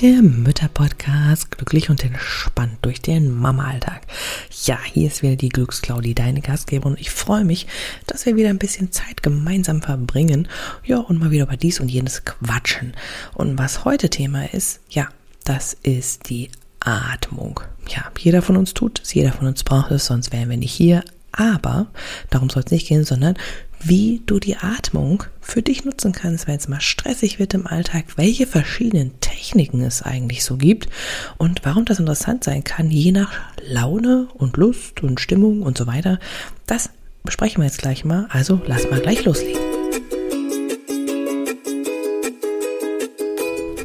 der Mütter-Podcast, glücklich und entspannt durch den Mama-Alltag. Ja, hier ist wieder die Glücksklaudi, deine Gastgeberin. Ich freue mich, dass wir wieder ein bisschen Zeit gemeinsam verbringen. Ja, und mal wieder über dies und jenes quatschen. Und was heute Thema ist, ja, das ist die Atmung. Ja, jeder von uns tut es, jeder von uns braucht es, sonst wären wir nicht hier. Aber darum soll es nicht gehen, sondern wie du die Atmung für dich nutzen kannst, wenn es mal stressig wird im Alltag, welche verschiedenen Techniken es eigentlich so gibt und warum das interessant sein kann, je nach Laune und Lust und Stimmung und so weiter. Das besprechen wir jetzt gleich mal. Also lass mal gleich loslegen.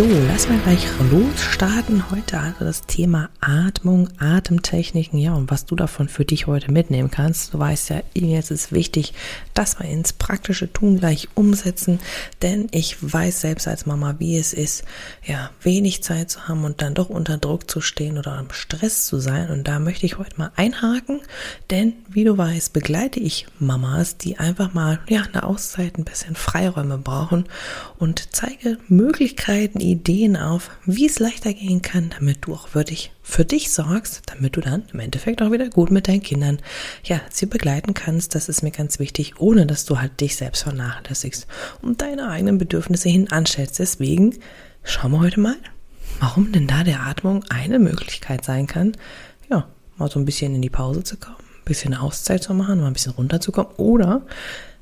Jo, lass mal gleich losstarten. Heute also das Thema Atmung, Atemtechniken, ja, und was du davon für dich heute mitnehmen kannst. Du weißt ja, jetzt ist wichtig, dass wir ins praktische Tun gleich umsetzen, denn ich weiß selbst als Mama, wie es ist, ja, wenig Zeit zu haben und dann doch unter Druck zu stehen oder im Stress zu sein. Und da möchte ich heute mal einhaken, denn wie du weißt, begleite ich Mamas, die einfach mal, ja, eine Auszeit, ein bisschen Freiräume brauchen und zeige Möglichkeiten, Ideen auf, wie es leichter gehen kann, damit du auch wirklich für dich sorgst, damit du dann im Endeffekt auch wieder gut mit deinen Kindern, ja, sie begleiten kannst. Das ist mir ganz wichtig, ohne dass du halt dich selbst vernachlässigst und deine eigenen Bedürfnisse hinanstellst. Deswegen schauen wir heute mal, warum denn da der Atmung eine Möglichkeit sein kann, ja, mal so ein bisschen in die Pause zu kommen, ein bisschen Auszeit zu machen, mal ein bisschen runterzukommen oder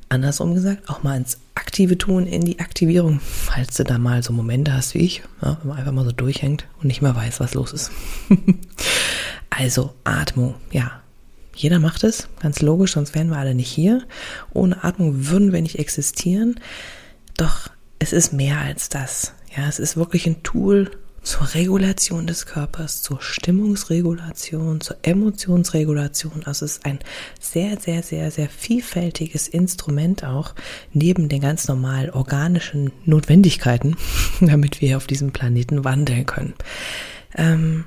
andersrum gesagt, auch mal ins aktive Tun, in die Aktivierung, falls du da mal so Momente hast wie ich, ja, wenn man einfach mal so durchhängt und nicht mehr weiß, was los ist. also Atmung, ja. Jeder macht es, ganz logisch, sonst wären wir alle nicht hier. Ohne Atmung würden wir nicht existieren. Doch es ist mehr als das. Ja, es ist wirklich ein Tool, zur Regulation des Körpers, zur Stimmungsregulation, zur Emotionsregulation. Also es ist ein sehr, sehr, sehr, sehr vielfältiges Instrument auch, neben den ganz normal organischen Notwendigkeiten, damit wir auf diesem Planeten wandeln können. Ähm,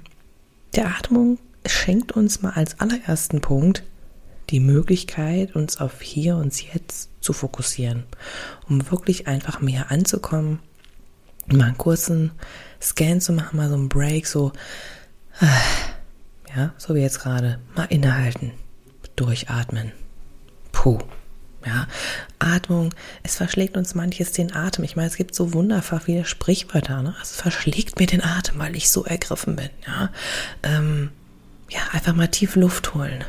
der Atmung schenkt uns mal als allerersten Punkt die Möglichkeit, uns auf hier und jetzt zu fokussieren, um wirklich einfach mehr anzukommen, mal einen kurzen Scan zu machen, mal so einen Break, so, ja, so wie jetzt gerade, mal innehalten, durchatmen. Puh. Ja, Atmung, es verschlägt uns manches den Atem. Ich meine, es gibt so wunderbar viele Sprichwörter, ne? Es verschlägt mir den Atem, weil ich so ergriffen bin, ja. Ähm, ja, einfach mal tief Luft holen,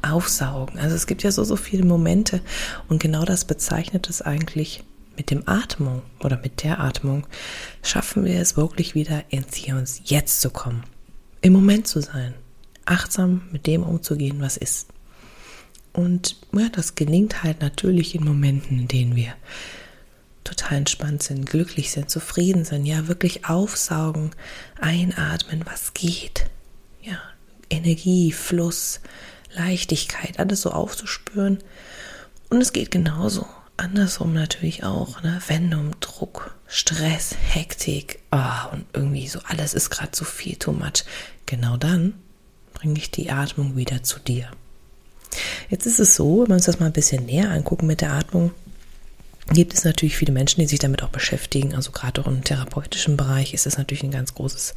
aufsaugen. Also es gibt ja so, so viele Momente und genau das bezeichnet es eigentlich mit dem Atmung oder mit der Atmung schaffen wir es wirklich wieder ins Hier und Jetzt zu kommen. Im Moment zu sein. Achtsam mit dem umzugehen, was ist. Und ja, das gelingt halt natürlich in Momenten, in denen wir total entspannt sind, glücklich sind, zufrieden sind, ja, wirklich aufsaugen, einatmen, was geht. Ja, Energie, Fluss, Leichtigkeit, alles so aufzuspüren. Und es geht genauso andersrum natürlich auch, ne? wenn du im Druck, Stress, Hektik oh, und irgendwie so alles ist gerade zu viel, too much, genau dann bringe ich die Atmung wieder zu dir. Jetzt ist es so, wenn wir uns das mal ein bisschen näher angucken mit der Atmung, gibt es natürlich viele Menschen, die sich damit auch beschäftigen. Also gerade auch im therapeutischen Bereich ist es natürlich ein ganz großes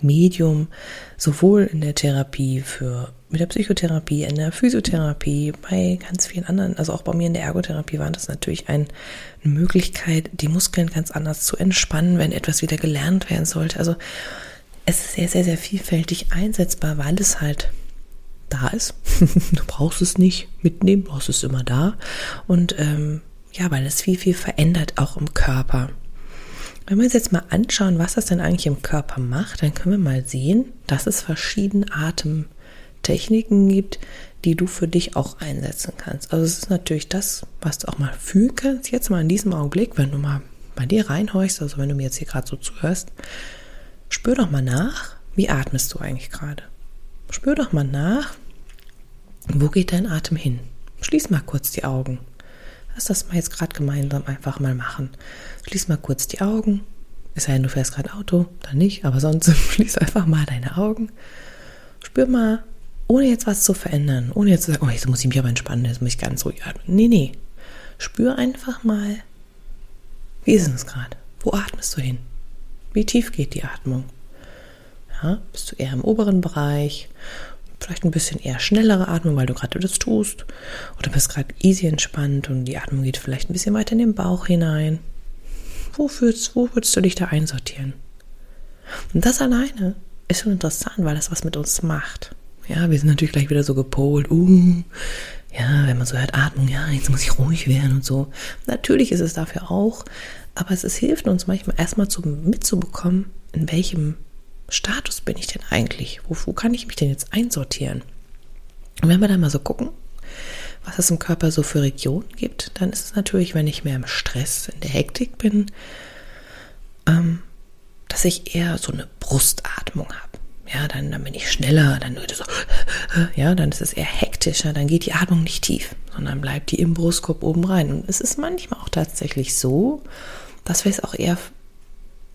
Medium, sowohl in der Therapie für mit der Psychotherapie, in der Physiotherapie, bei ganz vielen anderen, also auch bei mir in der Ergotherapie war das natürlich ein, eine Möglichkeit, die Muskeln ganz anders zu entspannen, wenn etwas wieder gelernt werden sollte. Also es ist sehr, sehr, sehr vielfältig einsetzbar, weil es halt da ist. du brauchst es nicht mitnehmen, brauchst es immer da. Und ähm, ja, weil es viel, viel verändert auch im Körper. Wenn wir uns jetzt mal anschauen, was das denn eigentlich im Körper macht, dann können wir mal sehen, dass es verschiedene Atemtechniken gibt, die du für dich auch einsetzen kannst. Also es ist natürlich das, was du auch mal fühlen kannst, jetzt mal in diesem Augenblick, wenn du mal bei dir reinhorchst, also wenn du mir jetzt hier gerade so zuhörst, spür doch mal nach, wie atmest du eigentlich gerade. Spür doch mal nach, Wo geht dein Atem hin? Schließ mal kurz die Augen. Lass das mal jetzt gerade gemeinsam einfach mal machen. Schließ mal kurz die Augen. Es sei denn, du fährst gerade Auto, dann nicht, aber sonst schließ einfach mal deine Augen. Spür mal, ohne jetzt was zu verändern, ohne jetzt zu sagen, oh, jetzt muss ich mich aber entspannen, jetzt muss ich ganz ruhig atmen. Nee, nee. Spür einfach mal, wie ist es gerade? Wo atmest du hin? Wie tief geht die Atmung? Ja, bist du eher im oberen Bereich? Vielleicht ein bisschen eher schnellere Atmung, weil du gerade das tust. Oder bist gerade easy entspannt und die Atmung geht vielleicht ein bisschen weiter in den Bauch hinein. Wo, fühlst, wo würdest du dich da einsortieren? Und das alleine ist schon interessant, weil das was mit uns macht. Ja, wir sind natürlich gleich wieder so gepolt. Uh, ja, wenn man so hört, Atmung, ja, jetzt muss ich ruhig werden und so. Natürlich ist es dafür auch, aber es, es hilft uns manchmal erstmal zu, mitzubekommen, in welchem Status bin ich denn eigentlich? Wo, wo kann ich mich denn jetzt einsortieren? Und wenn wir dann mal so gucken, was es im Körper so für Regionen gibt, dann ist es natürlich, wenn ich mehr im Stress, in der Hektik bin, ähm, dass ich eher so eine Brustatmung habe. Ja, dann, dann bin ich schneller, dann so, ja, dann ist es eher hektischer, dann geht die Atmung nicht tief, sondern bleibt die im Brustkorb oben rein. Und es ist manchmal auch tatsächlich so, dass wir es auch eher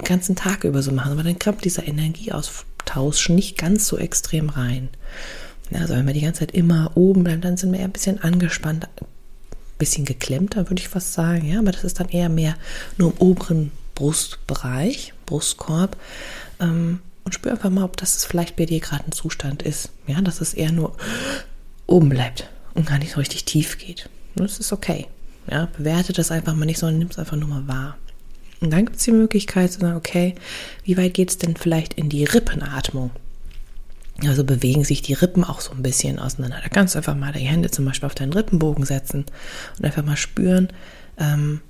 den ganzen Tag über so machen, aber dann kommt dieser Energieaustausch nicht ganz so extrem rein. Also wenn wir die ganze Zeit immer oben bleiben, dann sind wir eher ein bisschen angespannt, ein bisschen geklemmter, würde ich fast sagen. Ja, aber das ist dann eher mehr nur im oberen Brustbereich, Brustkorb. Ähm, und spür einfach mal, ob das vielleicht bei dir gerade ein Zustand ist. Ja, dass es eher nur oben bleibt und gar nicht so richtig tief geht. Das ist okay. Ja, bewerte das einfach mal nicht, sondern nimm es einfach nur mal wahr. Und dann gibt es die Möglichkeit zu sagen, okay, wie weit geht es denn vielleicht in die Rippenatmung? Also bewegen sich die Rippen auch so ein bisschen auseinander. Da kannst du einfach mal die Hände zum Beispiel auf deinen Rippenbogen setzen und einfach mal spüren, ähm,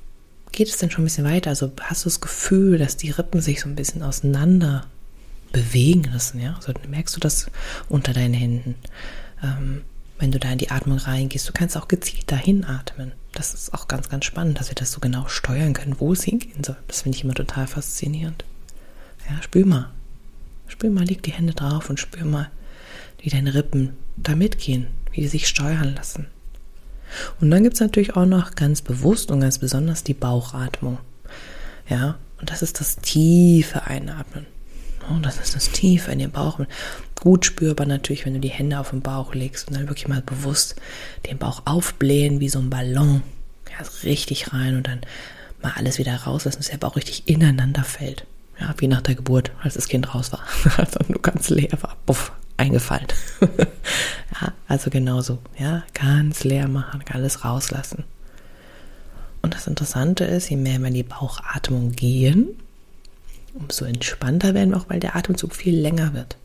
geht es denn schon ein bisschen weiter? Also hast du das Gefühl, dass die Rippen sich so ein bisschen auseinander bewegen lassen, ja? Also merkst du das unter deinen Händen. Ähm, wenn du da in die Atmung reingehst, du kannst auch gezielt dahin atmen. Das ist auch ganz, ganz spannend, dass wir das so genau steuern können, wo es hingehen soll. Das finde ich immer total faszinierend. Ja, spür mal. Spür mal, leg die Hände drauf und spür mal, wie deine Rippen da mitgehen, wie die sich steuern lassen. Und dann gibt es natürlich auch noch ganz bewusst und ganz besonders die Bauchatmung. Ja, und das ist das tiefe Einatmen. Oh, das ist das Tiefe in den Bauch. Gut spürbar natürlich, wenn du die Hände auf den Bauch legst und dann wirklich mal bewusst den Bauch aufblähen wie so ein Ballon. Ja, richtig rein und dann mal alles wieder rauslassen, dass der Bauch richtig ineinander fällt. Ja, wie nach der Geburt, als das Kind raus war. Also nur ganz leer war. Puff, eingefallen. ja, also genauso. Ja, ganz leer machen, alles rauslassen. Und das Interessante ist, je mehr wir in die Bauchatmung gehen, umso entspannter werden wir auch, weil der Atemzug viel länger wird.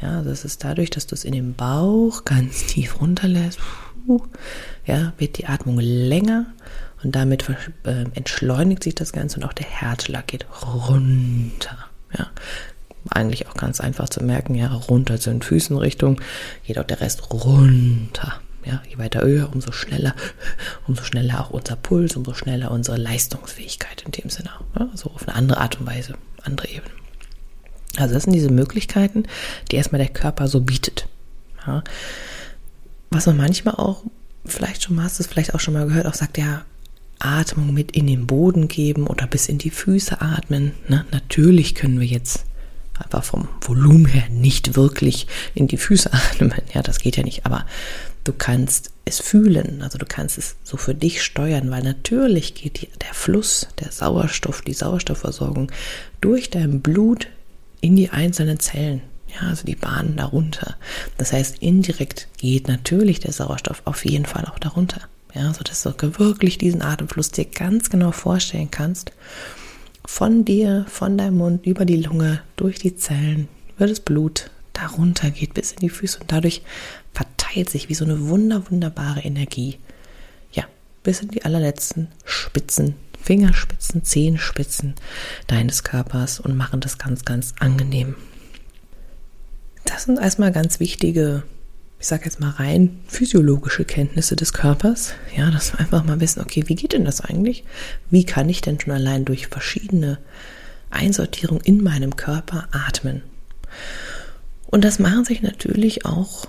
Ja, es ist dadurch, dass du es in den Bauch ganz tief runterlässt, ja, wird die Atmung länger und damit äh, entschleunigt sich das Ganze und auch der Herzschlag geht runter. Ja, eigentlich auch ganz einfach zu merken, ja, runter zu den Füßenrichtung, geht auch der Rest runter. Ja, je weiter höher, umso schneller, umso schneller auch unser Puls, umso schneller unsere Leistungsfähigkeit in dem Sinne. Ja, so auf eine andere Art und Weise, andere Ebene. Also das sind diese Möglichkeiten, die erstmal der Körper so bietet. Ja. Was man manchmal auch, vielleicht schon mal hast du es vielleicht auch schon mal gehört, auch sagt, ja, Atmung mit in den Boden geben oder bis in die Füße atmen. Ne? Natürlich können wir jetzt einfach vom Volumen her nicht wirklich in die Füße atmen. Ja, das geht ja nicht. Aber du kannst es fühlen, also du kannst es so für dich steuern, weil natürlich geht die, der Fluss, der Sauerstoff, die Sauerstoffversorgung durch dein Blut in die einzelnen Zellen. Ja, also die Bahnen darunter. Das heißt, indirekt geht natürlich der Sauerstoff auf jeden Fall auch darunter. Ja, sodass du wirklich diesen Atemfluss dir ganz genau vorstellen kannst. Von dir, von deinem Mund, über die Lunge, durch die Zellen, über das Blut, darunter geht bis in die Füße und dadurch verteilt sich wie so eine wunder, wunderbare Energie. Ja, bis in die allerletzten Spitzen, Fingerspitzen, Zehenspitzen deines Körpers und machen das ganz, ganz angenehm. Das sind erstmal ganz wichtige, ich sage jetzt mal rein physiologische Kenntnisse des Körpers. Ja, dass wir einfach mal wissen, okay, wie geht denn das eigentlich? Wie kann ich denn schon allein durch verschiedene Einsortierungen in meinem Körper atmen? Und das machen sich natürlich auch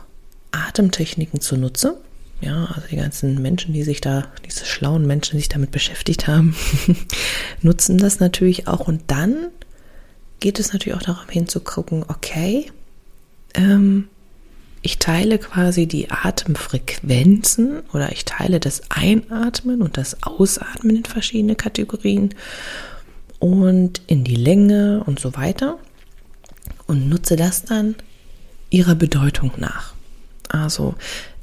Atemtechniken zunutze. Ja, also die ganzen Menschen, die sich da, diese schlauen Menschen, die sich damit beschäftigt haben, nutzen das natürlich auch. Und dann geht es natürlich auch darauf hinzugucken, okay, ähm, ich teile quasi die Atemfrequenzen oder ich teile das Einatmen und das Ausatmen in verschiedene Kategorien und in die Länge und so weiter und nutze das dann ihrer Bedeutung nach. Also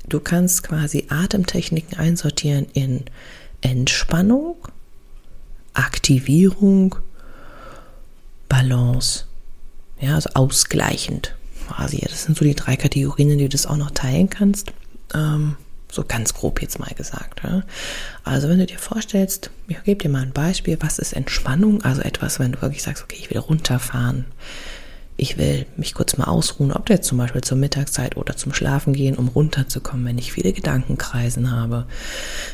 du kannst quasi Atemtechniken einsortieren in Entspannung, Aktivierung, Balance, ja, also ausgleichend quasi. Das sind so die drei Kategorien, die du das auch noch teilen kannst. Ähm, so ganz grob jetzt mal gesagt. Ja. Also wenn du dir vorstellst, ich gebe dir mal ein Beispiel, was ist Entspannung? Also etwas, wenn du wirklich sagst, okay, ich will runterfahren, ich will mich kurz mal ausruhen, ob jetzt zum Beispiel zur Mittagszeit oder zum Schlafen gehen, um runterzukommen, wenn ich viele Gedankenkreisen habe.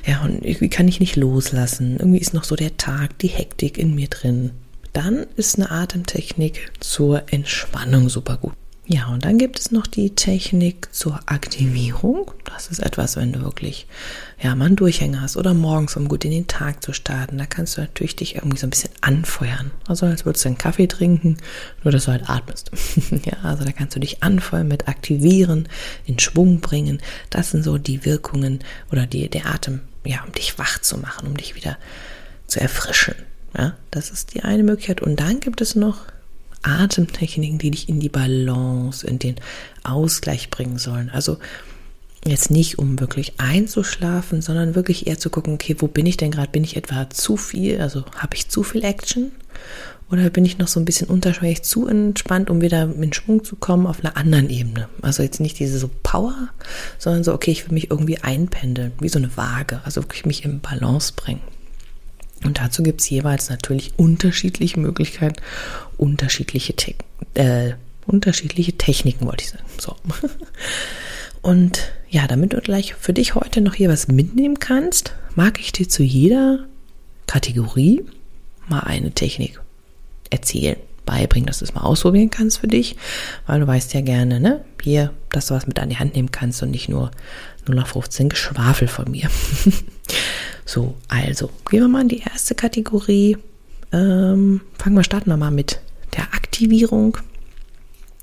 Ja, und irgendwie kann ich nicht loslassen. Irgendwie ist noch so der Tag, die Hektik in mir drin. Dann ist eine Atemtechnik zur Entspannung super gut. Ja, und dann gibt es noch die Technik zur Aktivierung. Das ist etwas, wenn du wirklich, ja, mal einen Durchhänger hast oder morgens, um gut in den Tag zu starten. Da kannst du natürlich dich irgendwie so ein bisschen anfeuern. Also als würdest du einen Kaffee trinken, nur dass du halt atmest. ja, also da kannst du dich anfeuern mit aktivieren, in Schwung bringen. Das sind so die Wirkungen oder die, der Atem, ja, um dich wach zu machen, um dich wieder zu erfrischen. Ja, das ist die eine Möglichkeit. Und dann gibt es noch Atemtechniken, die dich in die Balance, in den Ausgleich bringen sollen. Also jetzt nicht, um wirklich einzuschlafen, sondern wirklich eher zu gucken, okay, wo bin ich denn gerade? Bin ich etwa zu viel? Also habe ich zu viel Action? Oder bin ich noch so ein bisschen unterschwellig zu entspannt, um wieder in Schwung zu kommen auf einer anderen Ebene? Also jetzt nicht diese so Power, sondern so, okay, ich will mich irgendwie einpendeln, wie so eine Waage, also wirklich mich im Balance bringen. Und dazu gibt es jeweils natürlich unterschiedliche Möglichkeiten, unterschiedliche, Te äh, unterschiedliche Techniken, wollte ich sagen. So. Und ja, damit du gleich für dich heute noch hier was mitnehmen kannst, mag ich dir zu jeder Kategorie mal eine Technik erzählen, beibringen, dass du es mal ausprobieren kannst für dich, weil du weißt ja gerne, ne, hier, dass du was mit an die Hand nehmen kannst und nicht nur 0 nach 15 Geschwafel von mir. So, also gehen wir mal in die erste Kategorie. Ähm, fangen wir, starten wir mal mit der Aktivierung.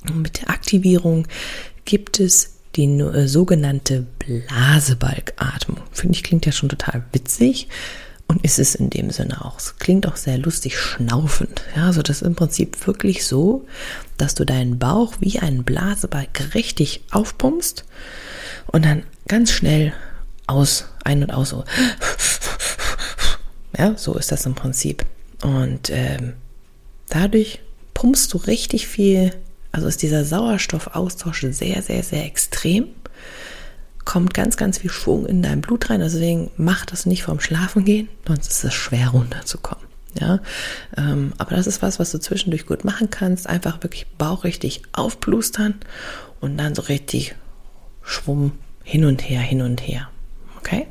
Und mit der Aktivierung gibt es die äh, sogenannte Blasebalgatmung. Finde ich, klingt ja schon total witzig. Und ist es in dem Sinne auch. Es klingt auch sehr lustig schnaufend. Ja, also das ist im Prinzip wirklich so, dass du deinen Bauch wie einen Blasebalg richtig aufpumpst und dann ganz schnell aus, ein und aus so. Ja, so ist das im Prinzip. Und ähm, dadurch pumpst du richtig viel, also ist dieser Sauerstoffaustausch sehr, sehr, sehr extrem. Kommt ganz, ganz viel Schwung in dein Blut rein. Also deswegen mach das nicht vorm Schlafen gehen, sonst ist es schwer runterzukommen. Ja, ähm, aber das ist was, was du zwischendurch gut machen kannst. Einfach wirklich Bauch richtig aufblustern und dann so richtig Schwung hin und her, hin und her. Okay?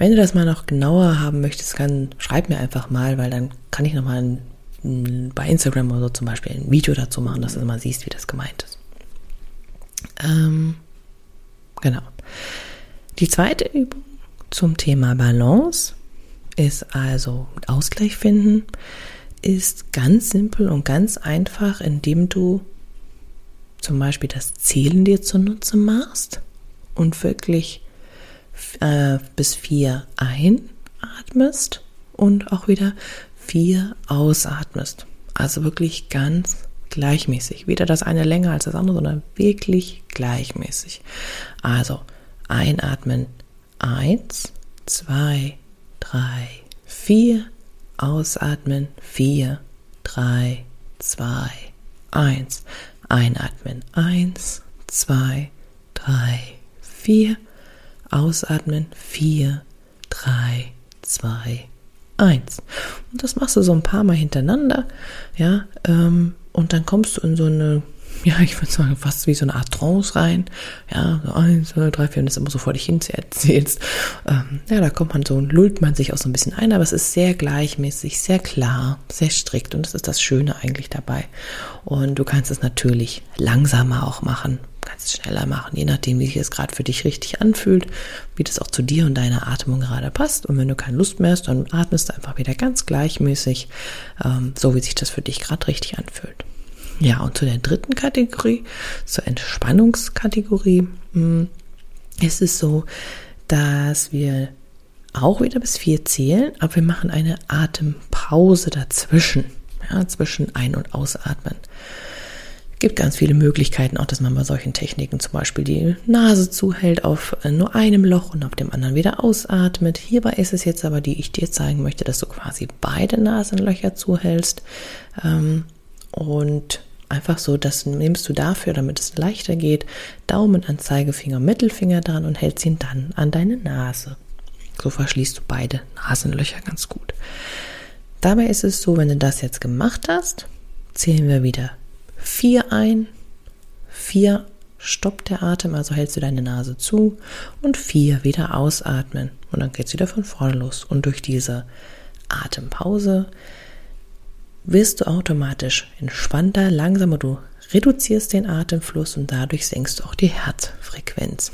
Wenn du das mal noch genauer haben möchtest, kann, schreib mir einfach mal, weil dann kann ich nochmal bei Instagram oder so zum Beispiel ein Video dazu machen, dass du mal siehst, wie das gemeint ist. Ähm, genau. Die zweite Übung zum Thema Balance ist also Ausgleich finden, ist ganz simpel und ganz einfach, indem du zum Beispiel das Zählen dir zunutze machst und wirklich äh, bis vier einatmest und auch wieder vier ausatmest. Also wirklich ganz gleichmäßig. Weder das eine länger als das andere, sondern wirklich gleichmäßig. Also einatmen. Eins, zwei, drei, vier. Ausatmen. Vier, drei, zwei, eins. Einatmen. Eins, zwei, drei, vier. Ausatmen. Vier, drei, zwei, eins. Und das machst du so ein paar Mal hintereinander, ja, ähm, und dann kommst du in so eine, ja, ich würde sagen, fast wie so eine Art Trance rein. Ja, so eins, zwei, drei, vier, und das immer so vor dich hin erzählst. Ähm, ja, da kommt man so und lullt man sich auch so ein bisschen ein, aber es ist sehr gleichmäßig, sehr klar, sehr strikt und das ist das Schöne eigentlich dabei. Und du kannst es natürlich langsamer auch machen kannst es schneller machen, je nachdem, wie sich es gerade für dich richtig anfühlt, wie das auch zu dir und deiner Atmung gerade passt. Und wenn du keine Lust mehr hast, dann atmest du einfach wieder ganz gleichmäßig, ähm, so wie sich das für dich gerade richtig anfühlt. Ja, und zu der dritten Kategorie, zur Entspannungskategorie, hm, ist es so, dass wir auch wieder bis vier zählen, aber wir machen eine Atempause dazwischen, ja, zwischen Ein- und Ausatmen. Gibt ganz viele Möglichkeiten, auch dass man bei solchen Techniken zum Beispiel die Nase zuhält auf äh, nur einem Loch und auf dem anderen wieder ausatmet. Hierbei ist es jetzt aber, die ich dir zeigen möchte, dass du quasi beide Nasenlöcher zuhältst ähm, und einfach so, das nimmst du dafür, damit es leichter geht, Daumen an Zeigefinger, Mittelfinger dran und hältst ihn dann an deine Nase. So verschließt du beide Nasenlöcher ganz gut. Dabei ist es so, wenn du das jetzt gemacht hast, zählen wir wieder vier ein, vier stoppt der Atem, also hältst du deine Nase zu und vier wieder ausatmen. Und dann geht es wieder von vorne los. Und durch diese Atempause wirst du automatisch entspannter, langsamer, du reduzierst den Atemfluss und dadurch senkst du auch die Herzfrequenz.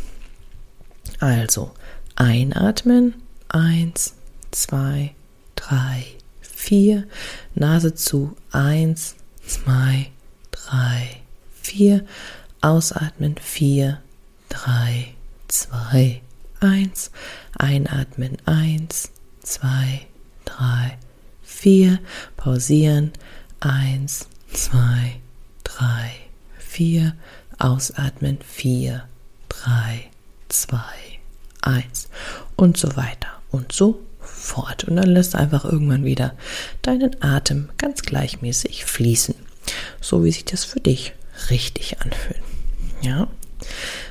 Also einatmen, eins, zwei, drei, vier, Nase zu, eins, zwei, drei, vier, ausatmen, vier, drei, zwei, eins, einatmen, eins, zwei, drei, vier, pausieren, eins, zwei, drei, vier, ausatmen, vier, drei, zwei, eins. Und so weiter und so fort. Und dann lässt einfach irgendwann wieder deinen Atem ganz gleichmäßig fließen, so wie sich das für dich richtig anfühlt. Ja,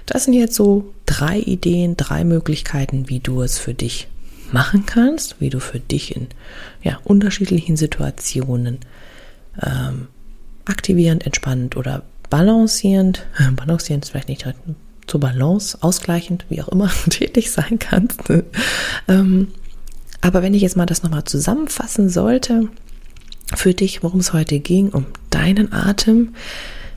das sind jetzt so drei Ideen, drei Möglichkeiten, wie du es für dich machen kannst, wie du für dich in ja, unterschiedlichen Situationen ähm, aktivierend, entspannend oder balancierend, balancierend ist vielleicht nicht zur Balance, ausgleichend, wie auch immer, tätig sein kannst. ähm, aber wenn ich jetzt mal das nochmal zusammenfassen sollte, für dich, worum es heute ging, um deinen Atem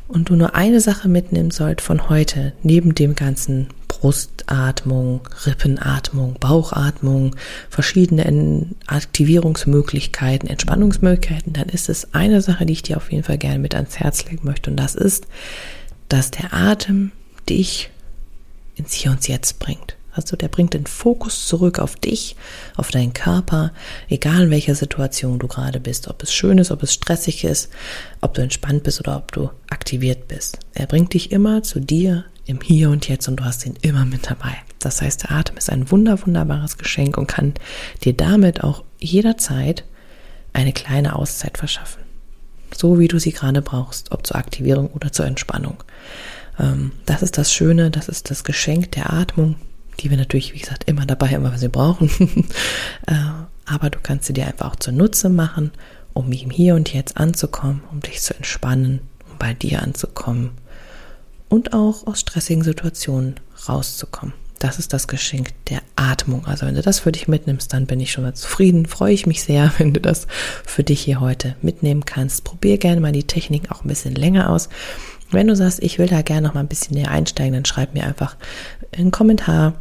und du nur eine Sache mitnehmen sollt von heute, neben dem ganzen Brustatmung, Rippenatmung, Bauchatmung, verschiedene Aktivierungsmöglichkeiten, Entspannungsmöglichkeiten, dann ist es eine Sache, die ich dir auf jeden Fall gerne mit ans Herz legen möchte und das ist, dass der Atem dich ins Hier und Jetzt bringt. Also der bringt den Fokus zurück auf dich, auf deinen Körper, egal in welcher Situation du gerade bist, ob es schön ist, ob es stressig ist, ob du entspannt bist oder ob du aktiviert bist. Er bringt dich immer zu dir im Hier und Jetzt und du hast ihn immer mit dabei. Das heißt, der Atem ist ein wunder, wunderbares Geschenk und kann dir damit auch jederzeit eine kleine Auszeit verschaffen. So wie du sie gerade brauchst, ob zur Aktivierung oder zur Entspannung. Ähm, das ist das Schöne, das ist das Geschenk der Atmung, die wir natürlich, wie gesagt, immer dabei haben, was wir brauchen. Äh, aber du kannst sie dir einfach auch zunutze machen, um im Hier und Jetzt anzukommen, um dich zu entspannen, um bei dir anzukommen und auch aus stressigen Situationen rauszukommen. Das ist das Geschenk der Atmung. Also wenn du das für dich mitnimmst, dann bin ich schon mal zufrieden. Freue ich mich sehr, wenn du das für dich hier heute mitnehmen kannst. Probier gerne mal die Technik auch ein bisschen länger aus. Wenn du sagst, ich will da gerne noch mal ein bisschen näher einsteigen, dann schreib mir einfach einen Kommentar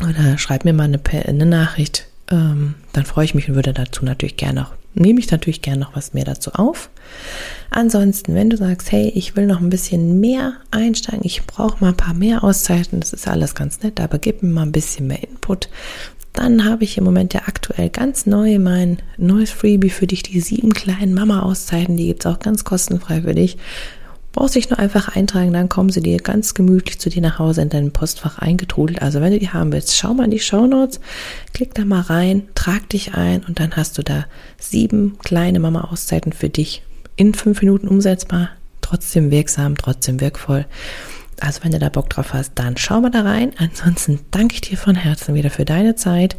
oder schreib mir mal eine, Nachricht. Ähm, dann freue ich mich und würde dazu natürlich gerne noch, nehme ich natürlich gerne noch was mehr dazu auf. Ansonsten, wenn du sagst, hey, ich will noch ein bisschen mehr einsteigen, ich brauche mal ein paar mehr Auszeiten, das ist alles ganz nett, aber gib mir mal ein bisschen mehr Input, dann habe ich im Moment ja aktuell ganz neu mein neues Freebie für dich, die sieben kleinen Mama-Auszeiten, die gibt es auch ganz kostenfrei für dich brauchst dich nur einfach eintragen, dann kommen sie dir ganz gemütlich zu dir nach Hause in deinem Postfach eingetrudelt. Also wenn du die haben willst, schau mal in die Show Notes, klick da mal rein, trag dich ein und dann hast du da sieben kleine Mama-Auszeiten für dich in fünf Minuten umsetzbar, trotzdem wirksam, trotzdem wirkvoll. Also wenn du da Bock drauf hast, dann schau mal da rein. Ansonsten danke ich dir von Herzen wieder für deine Zeit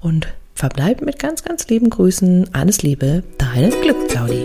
und verbleib mit ganz, ganz lieben Grüßen. Alles Liebe, deine Glück, Claudi.